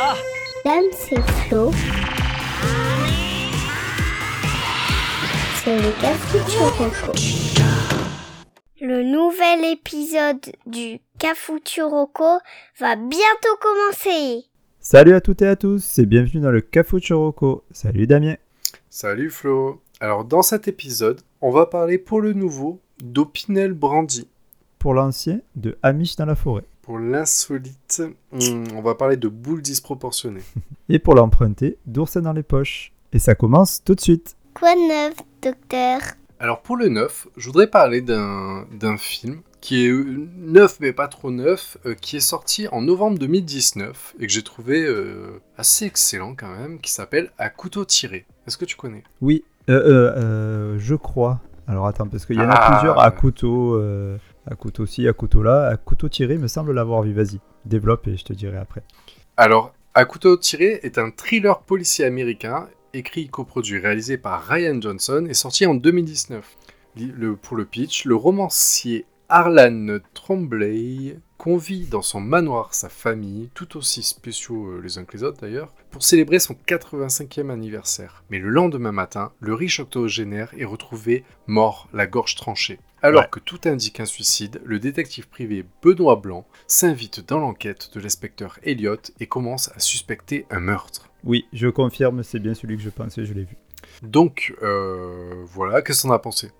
Ah Dame, c'est Flo. C'est le Cafuturoco. Le nouvel épisode du Cafuturoco va bientôt commencer. Salut à toutes et à tous et bienvenue dans le Cafuturoco. Salut Damien. Salut Flo. Alors dans cet épisode, on va parler pour le nouveau d'Opinel Brandy. Pour l'ancien, de Amish dans la forêt. Pour l'insolite, hmm, on va parler de boules disproportionnées. Et pour l'emprunter, d'oursin dans les poches. Et ça commence tout de suite. Quoi de neuf, docteur? Alors pour le neuf, je voudrais parler d'un d'un film qui est euh, neuf mais pas trop neuf, euh, qui est sorti en novembre 2019 et que j'ai trouvé euh, assez excellent quand même, qui s'appelle À couteau tiré. Est-ce que tu connais? Oui, euh, euh, euh, je crois. Alors attends, parce qu'il y en a Ah. plusieurs à couteau, euh, à couteau ci, à couteau là. À couteau tiré, me semble l'avoir vu. Vas-y, développe et je te dirai après. Alors, À couteau tiré est un thriller policier américain, écrit, coproduit, réalisé par Ryan Johnson et sorti en 2019. Li- le- pour le pitch, le romancier Harlan Trombley convie dans son manoir sa famille, tout aussi spéciaux euh, les uns que les autres d'ailleurs, pour célébrer son 85e anniversaire. Mais le lendemain matin, le riche octogénaire est retrouvé mort, la gorge tranchée. Alors Ouais. que tout indique un suicide, le détective privé Benoît Blanc s'invite dans l'enquête de l'inspecteur Elliot et commence à suspecter un meurtre. Oui, je confirme, c'est bien celui que je pensais, je l'ai vu. Donc, euh, voilà, qu'est-ce qu'on a pensé?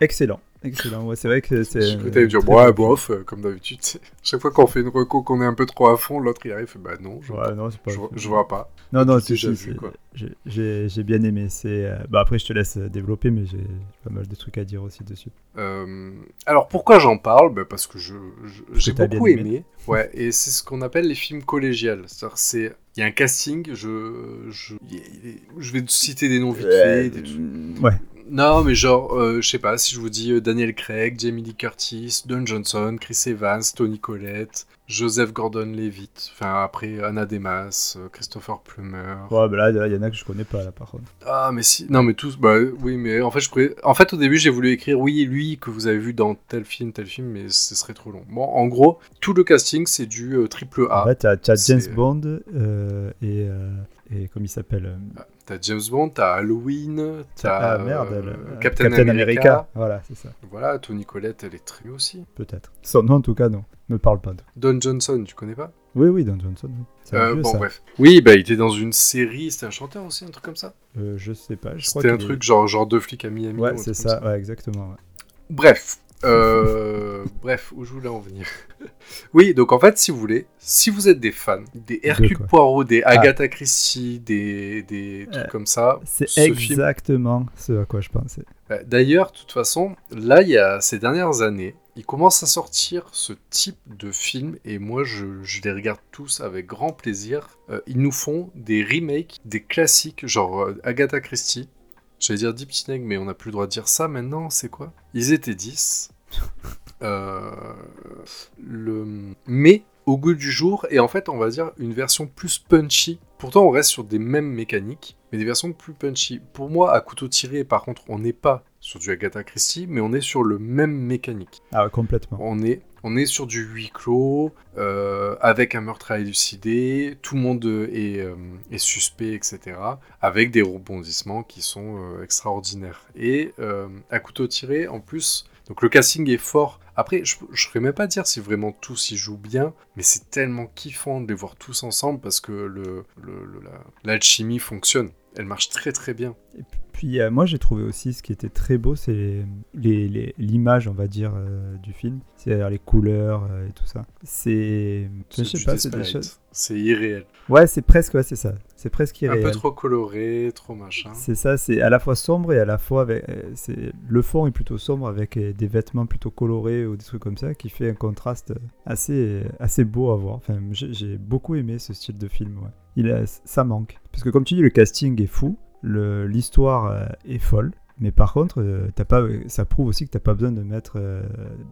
Excellent, excellent. Ouais, c'est vrai que c'est. Que t'allais dire, ouais, bof, euh, comme d'habitude. Chaque fois qu'on fait une reco qu'on est un peu trop à fond, l'autre il arrive, fait, bah non, je, vois, Ouais, non, pas. pas. je, je vois pas. Non, non, c'est- j'ai- bien aimé. C'est. euh, Bah après, je te laisse développer, mais j'ai pas mal de trucs à dire aussi dessus. Euh, alors pourquoi j'en parle? Bah, Parce que je, je- j'ai t'as beaucoup aimé. aimé. Ouais, et c'est ce qu'on appelle les films collégiales. C'est-à-dire, c'est il y a un casting. Je, je, je vais te citer des noms vite fait. des. Ouais. Non, mais genre, euh, je sais pas, si je vous dis euh, Daniel Craig, Jamie Lee Curtis, Don Johnson, Chris Evans, Tony Collette, Joseph Gordon-Levitt, enfin après Anna Demas, euh, Christopher Plummer. Ouais, bah là, il y en a que je connais pas là, par contre. Ah, mais si, non, mais tous, bah oui, mais en fait, je pourrais... en fait, au début, j'ai voulu écrire oui, lui que vous avez vu dans tel film, tel film, mais ce serait trop long. Bon, en gros, tout le casting, c'est du triple A. ouais, t'as James Bond et, et comme il s'appelle euh, T'as James Bond, t'as Halloween, t'as Ah merde, euh, le- Captain, America. Voilà, c'est ça, Voilà, Tony Collette, elle est très aussi. peut-être. Nom, en tout cas, non. Me parle pas. de- Don Johnson, tu connais pas? Oui, oui, Don Johnson. oui. Euh, vieux, Bon, ça. bref. Oui, bah, il était dans une série, c'était un chanteur aussi, un truc comme ça? Euh, je sais pas. C'était un est- truc genre, genre deux flics à Miami. ou Ouais, c'est ça. Ouais, exactement. ouais. Bref. Euh, bref, où je voulais en venir. oui, donc en fait, si vous voulez, si vous êtes des fans des Hercule Poirot, des Agatha Christie, des, des trucs Euh, comme ça, C'est ce film- exactement ce à quoi je pensais. Euh, D'ailleurs, de toute façon, là, il y a ces dernières années, il commence à sortir ce type de film et moi, je, je les regarde tous avec grand plaisir. Euh, ils nous font des remakes, des classiques, genre Agatha Christie. J'allais dire Deep Snake, mais on n'a plus le droit de dire ça maintenant, c'est quoi? Ils étaient 10. Euh, le... Mais au goût du jour, et en fait, on va dire une version plus punchy. Pourtant, on reste sur des mêmes mécaniques, mais des versions plus punchy. Pour moi, à couteau tiré, par contre, on n'est pas sur du Agatha Christie, mais on est sur le même mécanique. Ah, complètement. On est, on est sur du huis clos, euh, avec un meurtre à élucider, tout le monde est, euh, est suspect, etc. Avec des rebondissements qui sont euh, extraordinaires. Et euh, à couteau tiré, en plus, donc le casting est fort. Après, je ne saurais même pas dire si vraiment tous y jouent bien, mais c'est tellement kiffant de les voir tous ensemble parce que le, le- le- la- l'alchimie fonctionne. Elle marche très très bien. Puis euh, moi j'ai trouvé aussi ce qui était très beau, c'est l'image, on va dire, euh, du film. C'est-à-dire les couleurs euh, et tout ça. C'est. Je sais pas, c'est des choses. C'est irréel. Ouais, c'est presque, ouais, c'est ça. C'est presque Un irréel. peu trop coloré, trop machin. C'est ça, c'est à la fois sombre et à la fois avec. euh, c'est le fond est plutôt sombre avec euh, des vêtements plutôt colorés ou des trucs comme ça qui fait un contraste assez assez beau à voir. Enfin, j'ai j'ai beaucoup aimé ce style de film. Ouais. Il a- ça manque parce que comme tu dis, le casting est fou, le- l'histoire euh, est folle. Mais par contre, euh, ça prouve aussi que t'as pas besoin de mettre euh,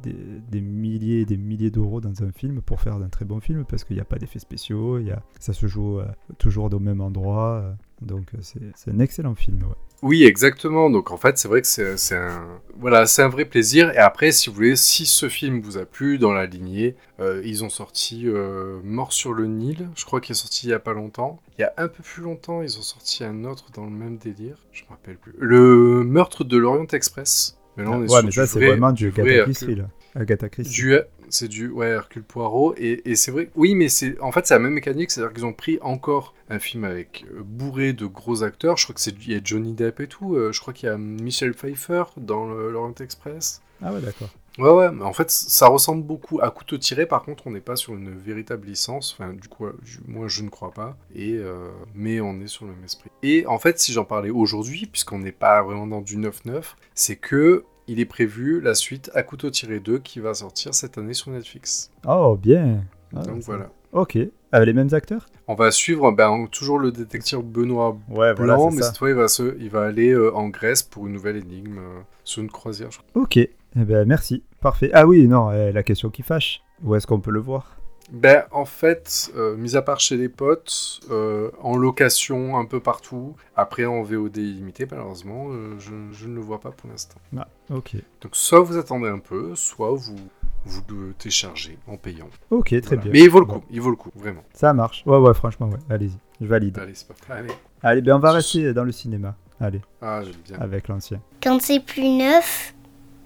des, milliers et des milliers d'euros dans un film pour faire un très bon film parce qu'il n'y a pas d'effets spéciaux, ça se joue euh, toujours au même endroit. Donc euh, c'est un excellent film. ouais. Oui, exactement. Donc en fait, c'est vrai que c'est un voilà, c'est un vrai plaisir. Et après, si vous voulez, si ce film vous a plu dans la lignée, euh, ils ont sorti euh, Mort sur le Nil. Je crois qu'il est sorti il y a pas longtemps. Il y a un peu plus longtemps, ils ont sorti un autre dans le même délire. Je me rappelle plus. Le meurtre de l'Orient Express. Mais là, on est ouais, sur mais du ça c'est vrai- vraiment du vrai Hercule. Christie là. Agatha Christie. Du, c'est du ouais, Hercule Poirot et, et c'est vrai. Oui, mais c'est en fait c'est la même mécanique, c'est-à-dire qu'ils ont pris encore un film avec euh, bourré de gros acteurs. Je crois que c'est il y a Johnny Depp et tout. euh, je crois qu'il y a Michel Pfeiffer dans le- l'Orient Express. Ah ouais, d'accord. Ouais, ouais, mais en fait, ça ressemble beaucoup à Couteau tiré. Par contre, on n'est pas sur une véritable licence. Enfin, du coup, moi, je ne crois pas. Et, euh, mais on est sur le même esprit. Et en fait, si j'en parlais aujourd'hui, puisqu'on n'est pas vraiment dans du 9-9, c'est que il est prévu la suite à Couteau tiré 2 qui va sortir cette année sur Netflix. Oh, bien. Ah, Donc voilà. Ok. Avec les mêmes acteurs? On va suivre ben, toujours le détective Benoît Ouais, Blanc, mais cette fois, il va, se, il va aller euh, en Grèce pour une nouvelle énigme euh, sur une croisière. je crois. Ok. Eh ben, merci. Parfait. Ah oui, non, euh, la question qui fâche. Où est-ce qu'on peut le voir? Ben, en fait, euh, mis à part chez les potes, euh, en location un peu partout, après en VOD illimité, malheureusement, euh, je, je ne le vois pas pour l'instant. Ah, ok. Donc, soit vous attendez un peu, soit vous, vous le téléchargez en payant. Ok, très Voilà. bien. Mais il vaut le Bon, coup, il vaut le coup, vraiment. Ça marche. Ouais, ouais, franchement, ouais. Allez-y. Je valide. Allez, c'est pas Allez. Allez, ben on va rester dans le cinéma. Allez, Ah, j'aime bien. avec l'ancien. Quand c'est plus neuf,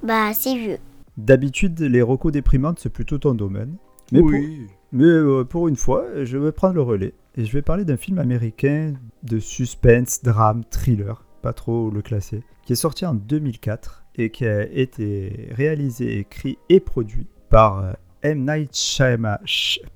bah c'est vieux. D'habitude, les recos déprimantes, c'est plutôt ton domaine. Mais, pour, oui. mais euh, pour une fois, je vais prendre le relais. Et je vais parler d'un film américain de suspense, drame, thriller, pas trop le classer, qui est sorti en 2004 et qui a été réalisé, écrit et produit par euh, M. Night Shyamalan.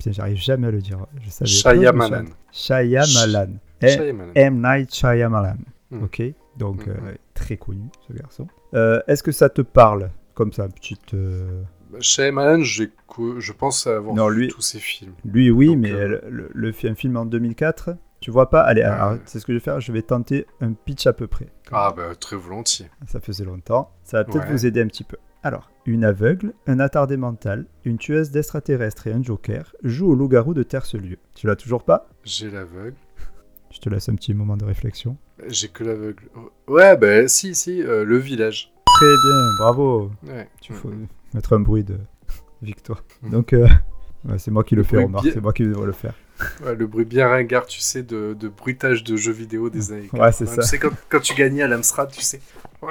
J'arrive jamais à le dire. Je savais Shyamalan. Shyamalan. M. Shyamalan. M. Night Shyamalan. Hmm. Ok, donc Mhm. euh, très connu ce garçon. Euh, Est-ce que ça te parle comme ça, petite. euh, Shyamalan, co- je pense avoir Non, vu lui- tous ses films. Lui, oui, Donc, mais euh, le, un film en 2004, tu vois pas Allez, ouais. c'est ce que je vais faire. Je vais tenter un pitch à peu près. Ah, bah, très volontiers. Ça faisait longtemps. Ça va peut-être Ouais. vous aider un petit peu. Alors, une aveugle, un attardé mental, une tueuse d'extraterrestres et un joker jouent au loup-garou de Terce-Lieu. Tu l'as toujours pas? J'ai l'aveugle. Je te laisse un petit moment de réflexion. J'ai que l'aveugle. Ouais, bah, si, si, euh, le village. Très bien, bravo. Ouais. Tu faut mettre un bruit de victoire. Mhm. Donc, euh, ouais, c'est moi qui le, Le fais, remarque. bien- C'est moi qui devrais le faire. Ouais, le bruit bien ringard, tu sais, de, de bruitage de jeux vidéo des années Ouais, c'est 80. ça. Tu sais, quand, quand tu gagnais à l'Amstrad, tu sais. Ouais.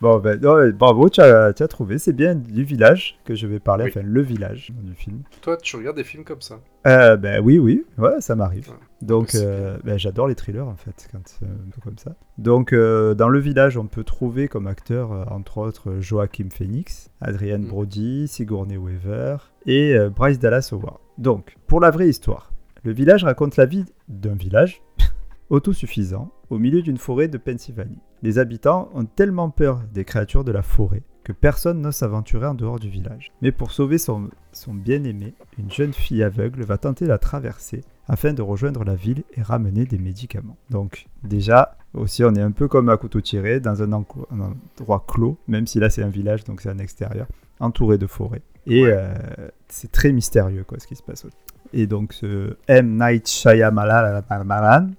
Bon, ben, ouais, bravo, tu as, tu as trouvé. C'est bien du village que je vais parler, Oui. enfin le village du film. Toi, tu regardes des films comme ça. Euh, ben oui, oui, ouais, ça m'arrive. Ouais. Donc, euh, ben, j'adore les thrillers en fait, quand c'est un peu comme ça. Donc, euh, dans le village, on peut trouver comme acteurs, euh, entre autres, Joachim Phoenix, Adrienne Mm. Brody, Sigourney Weaver et euh, Bryce Dallas Howard. Donc, pour la vraie histoire, le village raconte la vie d'un village autosuffisant au milieu d'une forêt de Pennsylvanie. Les habitants ont tellement peur des créatures de la forêt que personne n'ose s'aventurer en dehors du village. Mais pour sauver son, son bien-aimé, une jeune fille aveugle va tenter la traversée afin de rejoindre la ville et ramener des médicaments. Donc déjà, aussi on est un peu comme à couteau tiré, dans un, endroit clos, même si là c'est un village, donc c'est un extérieur, entouré de forêts. Et Ouais. euh, c'est très mystérieux quoi, ce qui se passe. Et donc ce M. Night Shyamalan,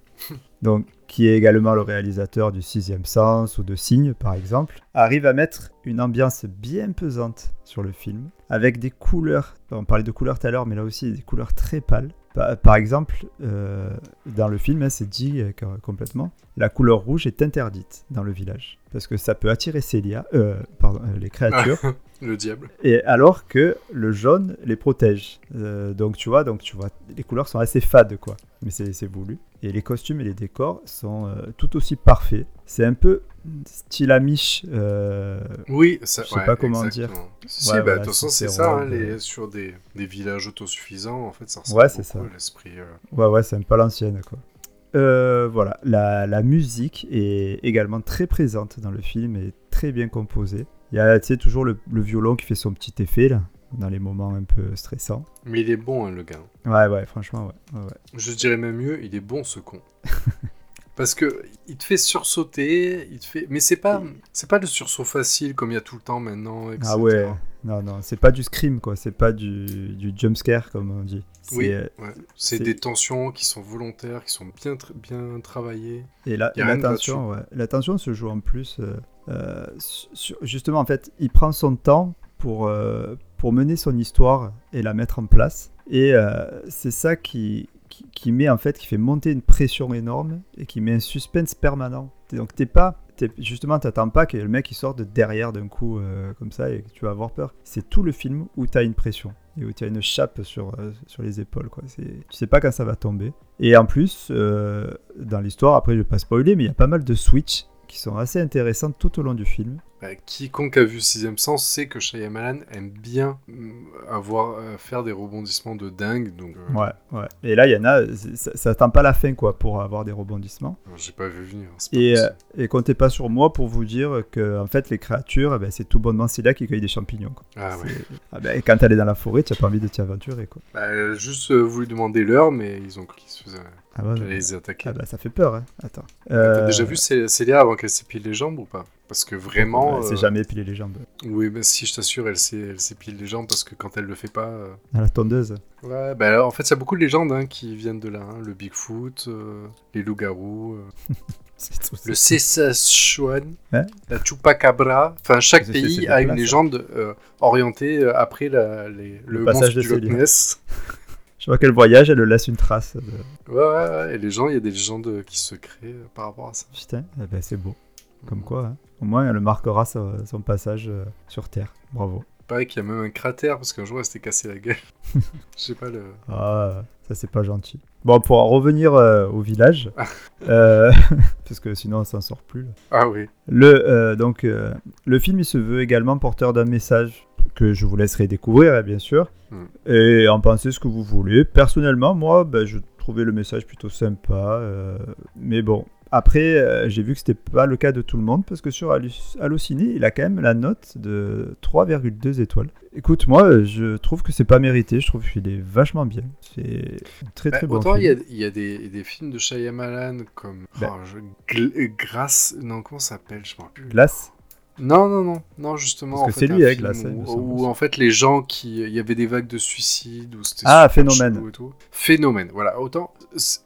donc, qui est également le réalisateur du Sixième Sens ou de Signe, par exemple, arrive à mettre une ambiance bien pesante sur le film, avec des couleurs, on parlait de couleurs tout à l'heure, mais là aussi des couleurs très pâles. Par, exemple, euh, dans le film, hein, c'est dit euh, co- complètement, la couleur rouge est interdite dans le village, parce que ça peut attirer Célia, euh, pardon, euh, les créatures, Le diable. et alors que le jaune les protège. Euh, donc tu vois, donc tu vois, les couleurs sont assez fades quoi, mais c'est voulu. Et les costumes et les décors sont euh, tout aussi parfaits. C'est un peu style Amish. euh, Oui, ça, Je sais ouais, pas comment exactement. Si, si, Ouais, bah, voilà, de toute façon, c'est c'est ces ça, hein, les, sur des, des villages autosuffisants, en fait, ça ressemble Ouais, c'est beaucoup ça. à l'esprit. Ouais, ouais, c'est un peu l'ancienne quoi. Euh, voilà, la, la musique est également très présente dans le film et très bien composée. Il y a, toujours le, le violon qui fait son petit effet là, dans les moments un peu stressants. Mais il est bon, hein, le gars. Ouais, ouais, franchement, ouais. ouais, ouais. Je dirais même mieux, il est bon, ce con. Parce que il te fait sursauter, il te fait... Mais c'est pas, c'est pas le sursaut facile comme il y a tout le temps maintenant, etc. Ah ouais. Non, non, c'est pas du scream, quoi. C'est pas du, du jump scare, comme on dit. C'est, Oui, euh, ouais. c'est c'est- des tensions qui sont volontaires, qui sont bien, bien travaillées. Et la, Y a rien de l'attention, ouais. l'attention se joue en plus. euh, euh, sur- justement, en fait, il prend son temps pour, euh, pour mener son histoire et la mettre en place. Et euh, c'est ça qui, qui, qui met en fait, qui fait monter une pression énorme et qui met un suspense permanent. T'es- Donc t'es pas, justement, t'attends pas que le mec il sorte de derrière d'un coup euh, comme ça et que tu vas avoir peur. C'est tout le film où t'as une pression et où tu as une chape sur, euh, sur les épaules. Quoi. Tu sais pas quand ça va tomber. Et en plus, euh, dans l'histoire, après je vais pas spoiler, mais il y a pas mal de switch qui sont assez intéressantes tout au long du film. Bah, quiconque a vu Sixième Sens sait que Shyamalan aime bien mm, avoir euh, faire des rebondissements de dingue. Donc, euh, Ouais, ouais. Et là, il y en a, ça, ça attend pas la fin quoi pour avoir des rebondissements. j'ai pas vu venir. pas Et, euh, et comptez pas sur moi pour vous dire que en fait les créatures, eh ben, c'est tout bonnement là qui cueillent des champignons. Quoi. Ah ouais. Ah ben, quand t'allais dans la forêt, tu as pas envie de t'y aventurer quoi. Bah, elle juste euh, voulu demander l'heure, mais ils ont cru qu'ils se faisaient. Ah, bah, les attaquer. ah bah, ça fait peur. Hein. Attends. T'as Euh, déjà vu Cé- Célia avant qu'elle s'épile les jambes ou pas? Parce que vraiment. ouais, C'est euh, jamais épilé les jambes. Oui, mais si je t'assure, elle s'é- elle s'épile les jambes parce que quand elle le fait pas. euh, À la tondeuse. Ouais, bah alors, en fait, il y a beaucoup de légendes hein, qui viennent de là. hein. Le Bigfoot, euh, les loups-garous, euh, le Sessachouane, Hein? la Chupacabra. Enfin, chaque pays a une légende euh, orientée après la, les- Le le, passage monstre de du Loch. Ness. Je vois qu'elle voyage, elle laisse une trace. De... Ouais, ouais, ouais. Et les gens, il y a des légendes qui se créent euh, par rapport à ça. Putain, eh ben, c'est beau. Comme quoi, hein. au moins elle marquera son, son passage euh, sur Terre. Bravo. Pareil qu'il y a même un cratère parce qu'un jour elle s'était cassé la gueule. Je sais pas le. Ah, ça c'est pas gentil. Bon, pour en revenir euh, au village, euh, parce que sinon on s'en sort plus. là. Ah oui. Le, euh, donc, euh, le film il se veut également porteur d'un message que je vous laisserai découvrir, hein, bien sûr, Mm. et en pensez ce que vous voulez. Personnellement, moi, ben, je trouvais le message plutôt sympa, euh, mais bon. Après, euh, j'ai vu que c'était pas le cas de tout le monde parce que sur Allociné, il a quand même la note de 3,2 étoiles. Écoute, moi, euh, je trouve que c'est pas mérité. Je trouve qu'il est vachement bien. C'est très Bah, très bon. autant il y a, y des, des films de Shyamalan comme. Bah. Oh, je-. Non, comment ça s'appelle? Je m'en rappelle plus. Glace. Non, non, non, non, justement. Parce en que c'est lui, hein, il me Où, où, en fait les gens qui. Il y avait des vagues de suicides. Où Ah, Phénomène. et tout. Phénomène, voilà. Autant.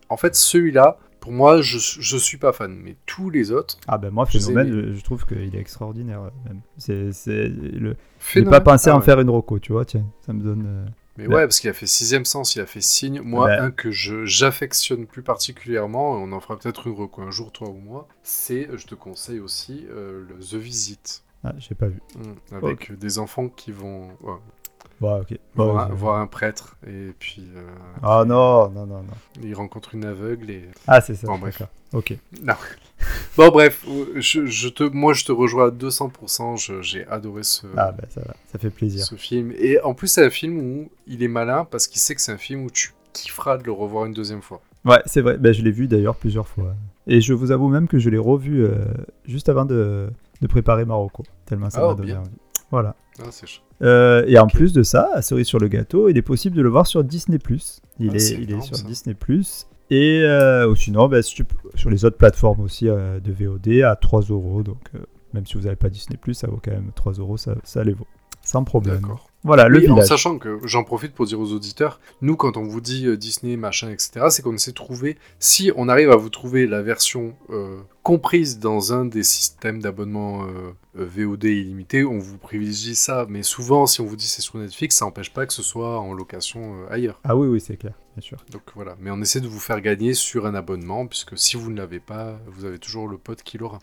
En fait, celui-là, pour moi, je, je suis pas fan. Mais tous les autres. Ah ben moi, Phénomène, je, je trouve qu'il est extraordinaire euh, même. C'est, le... J'ai pas pensé à Ah en ouais. faire une roco, tu vois, tiens, ça me donne... euh, Mais Bah. ouais, parce qu'il a fait Sixième Sens, il a fait Signe. Moi, Bah. un que je j'affectionne plus particulièrement, on en fera peut-être une reco un jour, toi ou moi, c'est, je te conseille aussi, euh, le The Visit. Ah, j'ai pas vu. Mm, avec des enfants qui vont ouais. Bon, voir, un, je- voir un prêtre et puis euh, Ah non, non, non, non. ils rencontrent une aveugle et Ah, c'est ça, Bon, bref. Ok. non bon bref je, je te moi je te rejoins à 200% je- j'ai adoré ce Ah ben ça va, ça fait plaisir. ce film et en plus c'est un film où il est malin parce qu'il sait que c'est un film où tu kifferas de le revoir une deuxième fois Ouais, c'est vrai, ben, je l'ai vu d'ailleurs plusieurs fois. Et je vous avoue même que je l'ai revu euh, juste avant de, de préparer Marocco, tellement ça Ah, m'a donné bien. envie. Voilà. ah, Euh, et en plus de ça, à cerise sur le gâteau, il est possible de le voir sur Disney+. Il, Ah, est, il est sur ça. Disney+. Et euh, ou sinon, peux- sur les autres plateformes aussi euh, de VOD à 3 euros. Donc euh, même si vous n'avez pas Disney+, ça vaut quand même 3 euros, ça, ça les vaut. Sans problème. d'accord Voilà, le Oui, en sachant que j'en profite pour dire aux auditeurs, nous quand on vous dit euh, Disney machin etc, c'est qu'on essaie de trouver, si on arrive à vous trouver la version euh, comprise dans un des systèmes d'abonnement euh, VOD illimité, on vous privilégie ça. Mais souvent, si on vous dit c'est sur Netflix, ça n'empêche pas que ce soit en location ailleurs. Ah oui, oui, c'est clair, bien sûr. Donc voilà, mais on essaie de vous faire gagner sur un abonnement, puisque si vous ne l'avez pas, vous avez toujours le pote qui l'aura.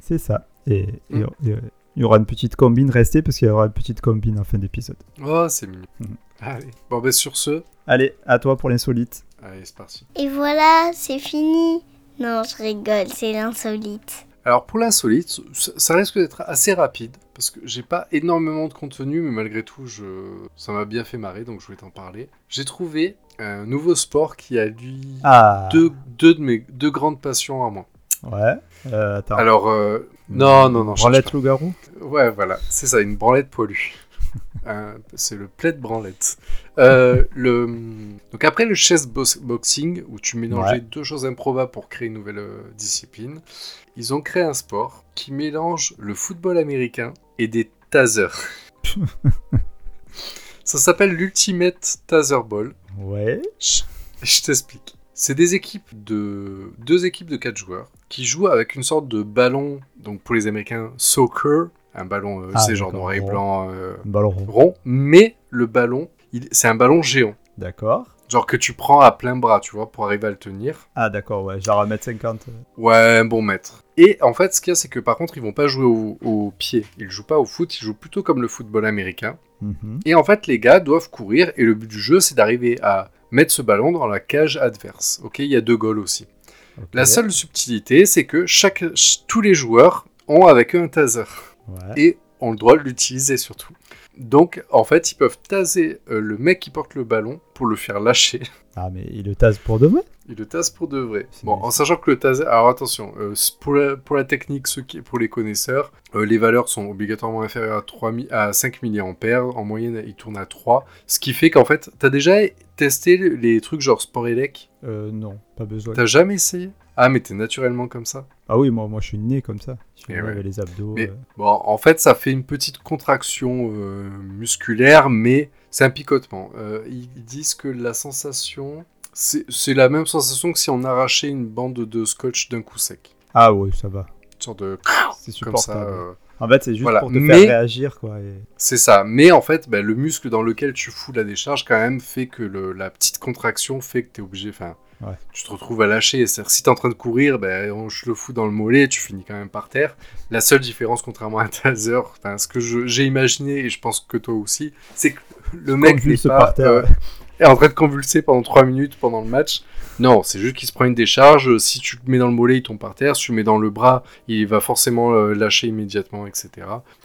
C'est ça. Et et- Mm. et, euh, il y aura une petite combine, restez parce qu'il y aura une petite combine en fin d'épisode. Oh, c'est mignon. Mhm. Allez. Bon, ben sur ce, Allez, à toi pour l'insolite. allez, c'est parti. Et voilà, c'est fini. Non, je rigole, c'est l'insolite. Alors pour l'insolite, ça ça risque d'être assez rapide parce que j'ai pas énormément de contenu, mais malgré tout, je... ça m'a bien fait marrer, donc je voulais t'en parler. J'ai trouvé un nouveau sport qui a lui Ah deux, deux de mes deux grandes passions à moi. Ouais. Euh, attends. Alors euh, non non non, Branlette loup-garou ouais voilà, c'est ça, une branlette poilue. Un- c'est le plaid branlette. Euh, le... Donc après le chess box- boxing, où tu mélangeais Ouais. deux choses improbables pour créer une nouvelle euh, discipline, ils ont créé un sport qui mélange le football américain et des tasers. Ça s'appelle l'Ultimate Taser Ball. Ouais. Je, je t'explique. C'est des équipes de deux équipes de quatre joueurs qui jouent avec une sorte de ballon, donc pour les Américains soccer, un ballon, euh, Ah, c'est genre noir et blanc, euh, Un ballon rond. rond, mais le ballon, c'est un ballon géant, D'accord. genre que tu prends à plein bras, tu vois, pour arriver à le tenir. Ah, d'accord, ouais. Genre 1m50. euh. Ouais, un bon maître. Et en fait, ce qu'il y a, c'est que par contre, ils vont pas jouer au, au pied. Ils jouent pas au foot, ils jouent plutôt comme le football américain. Mhm. Et en fait, les gars doivent courir et le but du jeu, c'est d'arriver à mettre ce ballon dans la cage adverse. Ok, il y a deux goals aussi. La seule subtilité, c'est que chaque, tous les joueurs ont avec eux un taser Ouais. et ont le droit de l'utiliser surtout. Donc, en fait, ils peuvent taser euh, le mec qui porte le ballon pour le faire lâcher. Ah, mais il le tase pour demain Il le tase pour de vrai. Bon, bien. en sachant que le taser. Alors attention, euh, pour, la, pour la technique, ceux qui, pour les connaisseurs, euh, les valeurs sont obligatoirement inférieures à, 3 mi- à 5 mA. En moyenne, ils tournent à 3. Ce qui fait qu'en fait, t'as déjà testé les trucs genre sport Euh, non, pas besoin. T'as jamais essayé? Ah, mais t'es naturellement comme ça Ah oui, moi, moi je suis né comme ça. Je suis né ouais. avec les abdos. Mais- euh. Bon, en fait, ça fait une petite contraction euh, musculaire, mais c'est un picotement. Euh, ils disent que la sensation, c'est la même sensation que si on arrachait une bande de scotch d'un coup sec. Ah oui, ça va. Une sorte de C'est comme ça. supportable. En fait, c'est juste voilà. pour te Mais- faire réagir, quoi. et- c'est ça. Mais en fait, ben, le muscle dans lequel tu fous la décharge, quand même, fait que le- la petite contraction fait que tu es obligé. Enfin, Ouais. tu te retrouves à lâcher. C'est-à-dire, si tu es en train de courir, ben, on- je le fous dans le mollet, tu finis quand même par terre. La seule différence, contrairement à taser, ce que j'ai imaginé, et je pense que toi aussi, c'est que le mec n'est Convulse pas par terre, euh, ouais. Est en train de convulser pendant 3 minutes pendant le match. Non, c'est juste qu'il se prend une décharge. Si tu le mets dans le mollet, il tombe par terre. Si tu le mets dans le bras, il va forcément euh, lâcher immédiatement, etc.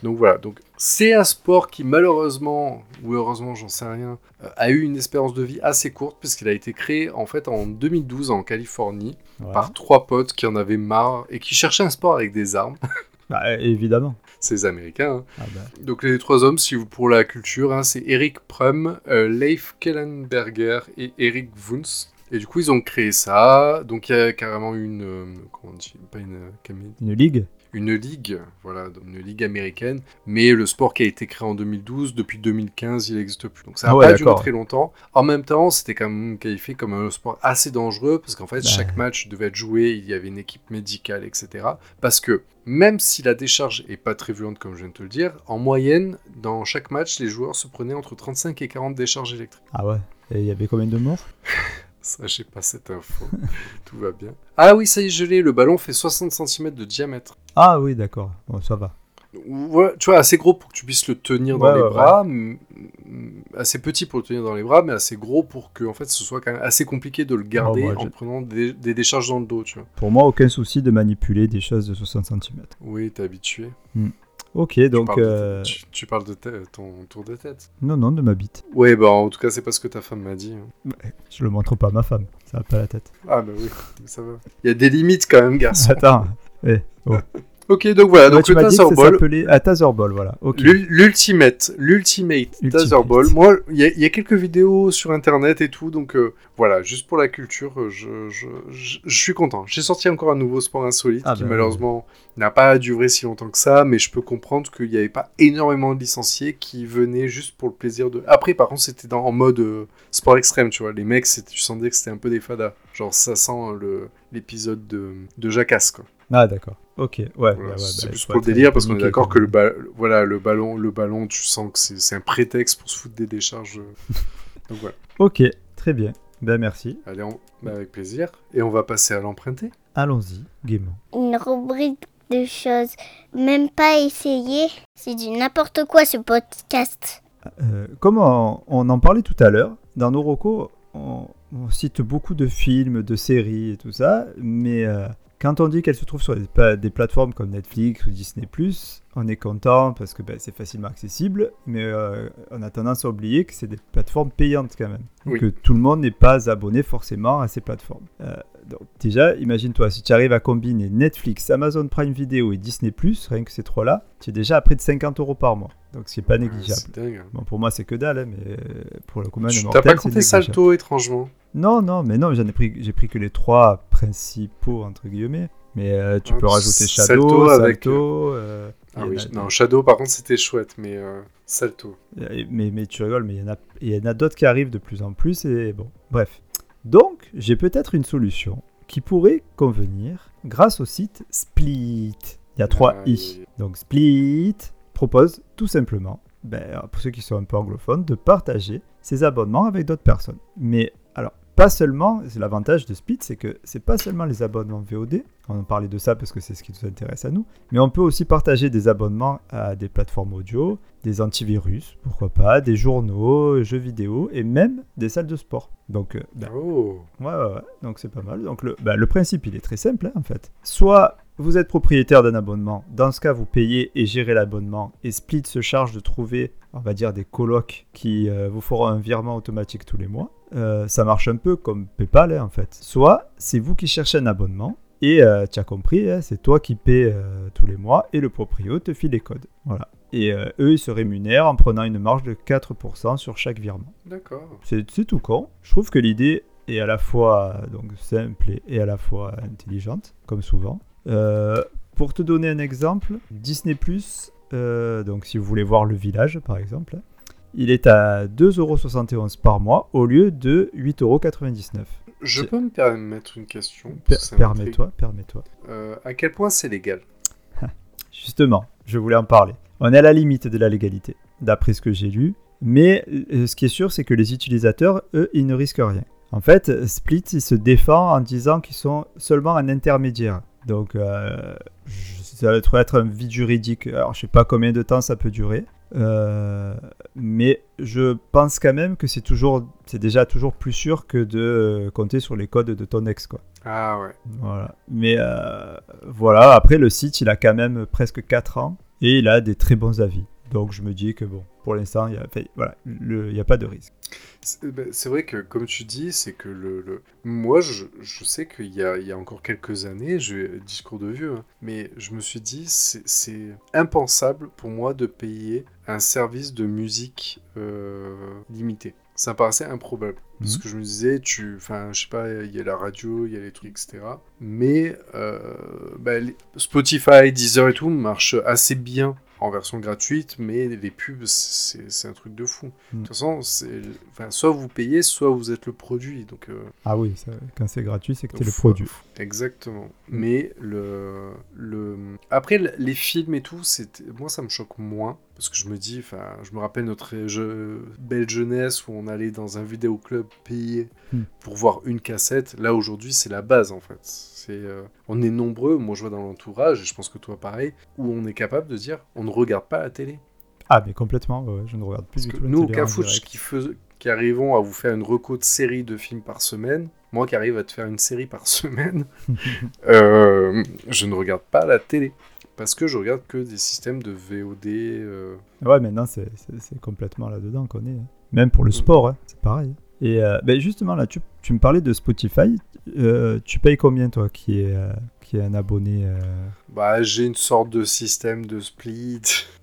Donc voilà. Donc c'est un sport qui malheureusement ou heureusement, j'en sais rien, euh, a eu une espérance de vie assez courte puisqu'il a été créé en fait en 2012 en Californie Ouais. par trois potes qui en avaient marre et qui cherchaient un sport avec des armes. Bah, évidemment. C'est les Américains. hein. Ah bah. Donc les trois hommes, si vous pour la culture, hein, c'est Eric Prum, euh, Leif Kellenberger et Eric Wunz. Et du coup, ils ont créé ça. Donc il y a carrément une, euh, comment on dit, pas une, euh, Une ligue une ligue, voilà, une ligue américaine. Mais le sport qui a été créé en 2012, depuis 2015, il n'existe plus. Donc ça n'a Ah ouais, pas duré très longtemps. En même temps, c'était quand même qualifié comme un sport assez dangereux parce qu'en fait, Bah. chaque match devait être joué. Il y avait une équipe médicale, etc. Parce que même si la décharge est pas très violente, comme je viens de te le dire, en moyenne, dans chaque match, les joueurs se prenaient entre 35 et 40 décharges électriques. Ah ouais. Et il y avait combien de morts? Ça, j'ai pas cette info. Tout va bien. Ah oui, ça y est, je l'ai. Le ballon fait 60 cm de diamètre. Ah oui, d'accord. Bon, ça va. Ouais, tu vois, assez gros pour que tu puisses le tenir dans Ouais, les ouais, bras. Assez petit pour le tenir dans les bras, mais assez gros pour que en fait, ce soit quand même assez compliqué de le garder moi, en prenant des, des décharges dans le dos, tu vois. Pour moi, aucun souci de manipuler des choses de 60 cm. Oui, t'es habitué. Ok, Tu donc. de- euh, tu, tu parles de ton tour de tête. Non, non, de ma bite. Ouais, bah en tout cas, c'est pas ce que ta femme m'a dit. hein. Je le montre pas à ma femme. Ça va pas la tête. Ah bah oui, ça va. Il y a des limites quand même, garçon. Attends. Eh, oh. Ok, donc voilà, Ouais, donc tu le m'as dit que Taser Ball. s'appelait ah, Taser Ball, voilà. L'ultimate, l'ultimate Taser. Ball. Moi, il y, a- il y a quelques vidéos sur internet et tout, donc euh, voilà, juste pour la culture, euh, je, je, je- je suis content. J'ai sorti encore un nouveau sport insolite Ah qui bah, malheureusement n'a pas duré si longtemps que ça, mais je peux comprendre qu'il n'y avait pas énormément de licenciés qui venaient juste pour le plaisir de. Après, par contre, c'était en mode euh, sport extrême, tu vois. Les mecs, tu sentais que c'était un peu des fadas. Genre, ça sent euh, le- l'épisode de, de Jacasse, quoi. Ah, d'accord. Ok, ouais. Voilà, ouais, ouais, c'est bah, plus pour le délire parce qu'on est d'accord que le, ba- voilà, le ballon, le ballon, tu sens que c'est un prétexte pour se foutre des décharges. Donc voilà. Ok, très bien. Ben merci. Allez, on- bah, avec plaisir. Et on va passer à l'emprunter. Allons-y, gaiement. Une rubrique de choses même pas essayées. C'est du n'importe quoi ce podcast. Euh, comme on, on en parlait tout à l'heure, dans nos recos, on, on cite beaucoup de films, de séries et tout ça, mais euh, quand on dit qu'elles se trouvent sur des, plateformes comme Netflix ou Disney ⁇ on est content parce que ben, c'est facilement accessible, mais euh, on a tendance à oublier que c'est des plateformes payantes quand même. Oui. Que tout le monde n'est pas abonné forcément à ces plateformes. Euh, donc déjà, imagine-toi, si tu arrives à combiner Netflix, Amazon Prime Video et Disney ⁇ rien que ces trois-là, tu es déjà à près de 50 euros par mois. Donc ce qui n'est pas négligeable. C'est dingue. Bon, pour moi, c'est que dalle, hein, mais euh, pour le commun Tu t'as pas c'est compté. Salto, étrangement? Non, non, mais non, j'en ai pris, j'ai pris que les trois principaux entre guillemets. Mais euh, tu Ah, peux rajouter Salto Shadow, avec, Salto, euh, Ah oui, a- non, Shadow par contre c'était chouette, mais euh, Salto. Mais, mais tu rigoles, mais il y en a, il y en a d'autres qui arrivent de plus en plus. Et bon, bref. Donc, j'ai peut-être une solution qui pourrait convenir grâce au site Split. Il y a trois Ah, i. Donc, Split propose tout simplement, ben, pour ceux qui sont un peu anglophones, de partager ses abonnements avec d'autres personnes. Mais pas seulement, c'est l'avantage de Split, c'est que c'est pas seulement les abonnements VOD, on en parlait de ça parce que c'est ce qui nous intéresse à nous, mais on peut aussi partager des abonnements à des plateformes audio, des antivirus, pourquoi pas, des journaux, jeux vidéo et même des salles de sport. Donc, euh, ben, Oh, Ouais, ouais, ouais. Donc c'est pas mal. Donc le, bah, le principe, il est très simple, hein, en fait. Soit vous êtes propriétaire d'un abonnement, dans ce cas, vous payez et gérez l'abonnement, et Split se charge de trouver, on va dire, des colocs qui euh, vous feront un virement automatique tous les mois. Euh, ça marche un peu comme PayPal, hein, en fait. Soit c'est vous qui cherchez un abonnement, et euh, tu as compris, hein, c'est toi qui paies tous les mois, et le proprio te file les codes. Voilà. Et eux, ils se rémunèrent en prenant une marge de 4% sur chaque virement. d'accord. C'est tout con. Je trouve que l'idée est à la fois donc, simple et à la fois intelligente, comme souvent. Euh, pour te donner un exemple, Disney euh, donc si vous voulez voir le village par exemple, il est à 2,71€ par mois au lieu de 8,99€. Je peux me permettre une question Per-. Permets-toi, permets-toi. Euh, à quel point c'est légal? Justement, je voulais en parler. On est à la limite de la légalité, d'après ce que j'ai lu. Mais ce qui est sûr, c'est que les utilisateurs, eux, ils ne risquent rien. En fait, Split, il se défend en disant qu'ils sont seulement un intermédiaire. Donc, euh, ça va être- être un vide juridique. Alors, je sais pas combien de temps ça peut durer. Euh, mais je pense quand même que c'est toujours, c'est déjà toujours plus sûr que de euh, compter sur les codes de ton ex, quoi. Ah ouais. Voilà. Mais euh, voilà, après le site, il a quand même presque 4 ans et il a des très bons avis. Donc je me dis que bon, pour l'instant, il n'y a, voilà, pas de risque. C'est ben, c'est vrai que, comme tu dis, c'est que le, le- Moi, je, je sais qu'il y a, il y a encore quelques années, je... discours de vieux, hein, mais je me suis dit, c'est impensable pour moi de payer un service de musique euh, limité. Ça me paraissait improbable. Parce Mhm. que je me disais, tu, enfin, je sais pas, il y a la radio, il y a les trucs, etc. Mais euh, bah, les- Spotify, Deezer et tout marchent assez bien en version gratuite, mais les pubs, c'est un truc de fou. De toute façon, enfin, soit vous payez, soit vous êtes le produit. Donc, euh, Ah oui, ça- quand c'est gratuit, c'est que tu es le Faut- produit. Exactement. Mm. Mais le, le... après, le- les films et tout, c'est moi, ça me choque moins. Parce que je me dis, enfin, je me rappelle notre je- belle jeunesse où on allait dans un vidéoclub payer Mm. pour voir une cassette. Là, aujourd'hui, c'est la base, en fait. C'est, euh, on est nombreux, moi je vois dans l'entourage, et je pense que toi pareil, où on est capable de dire, on ne regarde pas la télé. Ah, mais complètement, ouais, je ne regarde plus Parce du que tout la nous, au Cafouche, qui, fais- qui arrivons à vous faire une reco de série de films par semaine, moi qui arrive à te faire une série par semaine, euh, je ne regarde pas la télé. Parce que je regarde que des systèmes de VOD. euh, Ouais, maintenant, c'est complètement là-dedans qu'on est. hein. Même pour le Mm. sport, hein, c'est pareil. Et euh, ben justement, là, tu, tu me parlais de Spotify. Euh, tu payes combien, toi, qui est, qui est un abonné Bah, j'ai une sorte de système de split.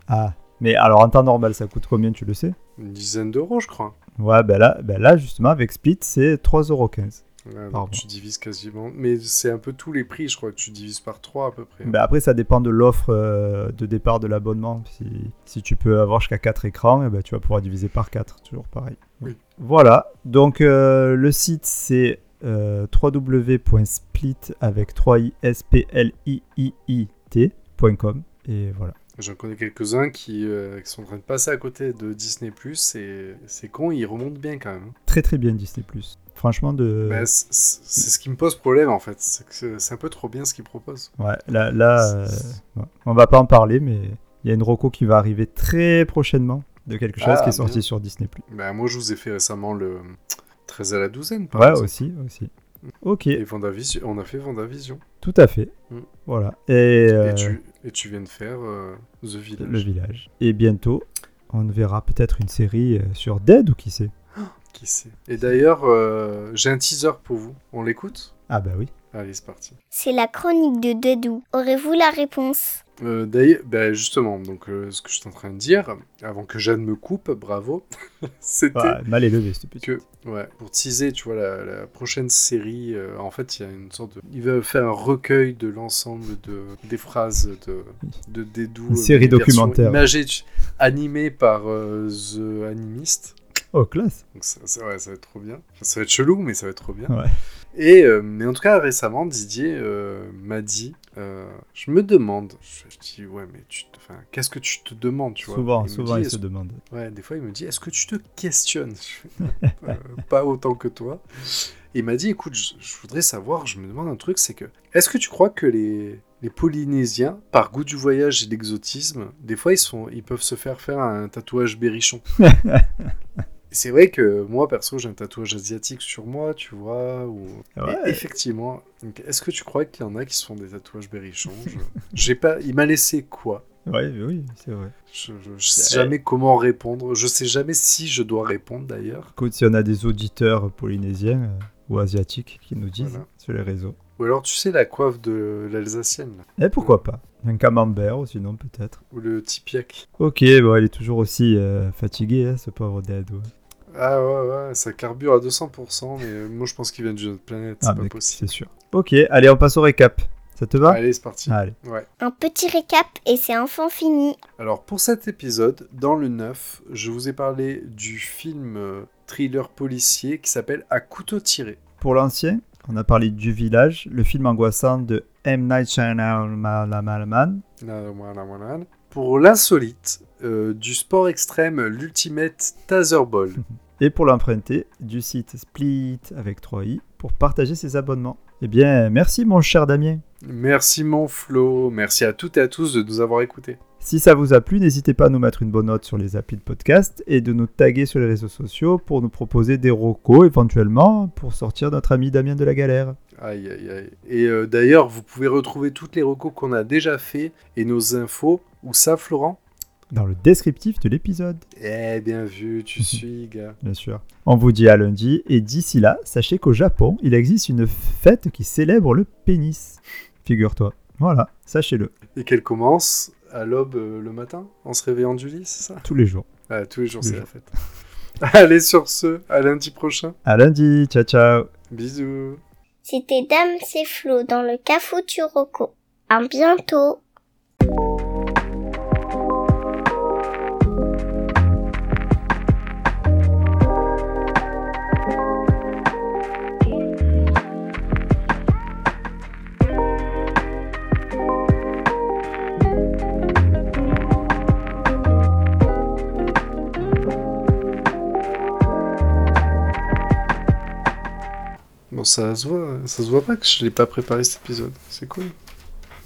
Ah, mais alors en temps normal, ça coûte combien, tu le sais? Une dizaine d'euros, je crois. Ouais, ben là, ben là, justement, avec Split, c'est 3,15€. Ouais, donc tu divises quasiment. Mais c'est un peu tous les prix, je crois que tu divises par 3 à peu près. Ben après, ça dépend de l'offre euh, de départ de l'abonnement. Si, si tu peux avoir jusqu'à 4 écrans, eh ben, tu vas pouvoir diviser par 4, toujours pareil. Oui. Voilà, donc euh, le site c'est euh, www.split avec 3i s p l i i i t.com et voilà. J'en connais quelques-uns qui, euh, qui sont en train de passer à côté de Disney+, et c'est con, ils remontent bien quand même. Très très bien Disney+. Franchement de Bah, c'est ce qui me pose problème en fait, c'est un peu trop bien ce qu'ils proposent. Ouais, là, là euh, ouais. on va pas en parler, mais il y a une roco qui va arriver très prochainement de quelque chose Ah, qui est sorti sur Disney+. Bah, moi je vous ai fait récemment le 13 à la douzaine par Ouais, exemple. aussi, aussi. Ok, Et Vendavision, on a fait Vendavision. tout à fait. Mm. Voilà. Et, euh, Et, tu, et tu viens de faire euh, The Village. le village. Et bientôt, on verra peut-être une série euh, sur Dead ou qui sait? Qui sait? Et d'ailleurs, euh, j'ai un teaser pour vous. On l'écoute? Ah bah oui. Allez, c'est parti. C'est la chronique de Dedou. Aurez-vous la réponse? Euh, D'ailleurs, ben, justement, donc euh, ce que je suis en train de dire, avant que Jeanne me coupe, bravo, c'était Ouais, mal élevé, petit. que, ouais, pour teaser, tu vois, la, la prochaine série, euh, en fait, il y a une sorte de... Il va faire un recueil de l'ensemble de, des phrases de, de Dédou. Une série documentaire. Imagées, tu- animée par euh, The Animist. Oh, classe. Donc ça, ça- ouais, ça va être trop bien. Enfin, ça va être chelou, mais ça va être trop bien. Ouais. Et euh, mais en tout cas récemment, Didier euh, m'a dit, euh, je me demande, je, je dis ouais mais tu, te- enfin qu'est-ce que tu te demandes, tu vois? Souvent, Il souvent, dit, il se demande. Ouais, des fois il me dit, est-ce que tu te questionnes? Pas autant que toi. Et il m'a dit, écoute, je, je voudrais savoir, je me demande un truc, c'est que, est-ce que tu crois que les, les Polynésiens, par goût du voyage et de l'exotisme, des fois ils, sont, ils peuvent se faire faire un tatouage berrichon? C'est vrai que moi, perso, j'ai un tatouage asiatique sur moi, tu vois. Ou... Ouais. Et effectivement, est-ce que tu crois qu'il y en a qui se font des tatouages berrichons J'ai pas... Il m'a laissé quoi? Ouais, oui, c'est vrai. je, je, je sais jamais comment répondre. Je sais jamais si je dois répondre d'ailleurs. Écoute, si on a des auditeurs polynésiens euh, ou asiatiques qui nous disent Voilà. sur les réseaux. Ou alors, tu sais, la coiffe de l'Alsacienne, là. Et pourquoi pas Un camembert, ou sinon peut-être. ou le tipiak. Ok, bon, il est toujours aussi euh, fatigué, hein, ce pauvre Dead. Ah ouais, ouais, ça carbure à 200%, mais moi je pense qu'il vient d'une autre planète, c'est Ah, pas mais possible. c'est sûr. Ok, allez, on passe au récap. Ça te va? Allez, c'est parti. Allez. Ouais. Un petit récap et c'est enfin fini. Alors pour cet épisode, dans le 9, je vous ai parlé du film euh, thriller policier qui s'appelle À couteau tiré. Pour l'ancien, on a parlé du village, le film angoissant de M. Night Shyamalan. Pour l'insolite, euh, du sport extrême, l'Ultimate Taser Ball. Et pour l'emprunter, du site Split avec 3i pour partager ses abonnements. Eh bien, merci mon cher Damien. Merci mon Flo, merci à toutes et à tous de nous avoir écoutés. Si ça vous a plu, n'hésitez pas à nous mettre une bonne note sur les applis de podcast et de nous taguer sur les réseaux sociaux pour nous proposer des recos éventuellement pour sortir notre ami Damien de la galère. Aïe aïe aïe. Et euh, d'ailleurs, vous pouvez retrouver toutes les recos qu'on a déjà fait et nos infos. Où ça, Florent? Dans le descriptif de l'épisode, Eh, bien vu, tu suis, gars. bien sûr. On vous dit à lundi et d'ici là, sachez qu'au Japon, il existe une fête qui célèbre le pénis. Figure-toi. Voilà, sachez-le, Et qu'elle commence à l'aube euh, le matin, en se réveillant du lit, c'est ça? Tous les jours. Ah, Tous les jours, c'est la fête. Allez, sur ce, à lundi prochain. À lundi, ciao ciao Bisous. C'était Dame c'est Flo dans le Cafou Turoko. À bientôt. Ça se voit, ça se voit pas que je l'ai pas préparé cet épisode. C'est cool.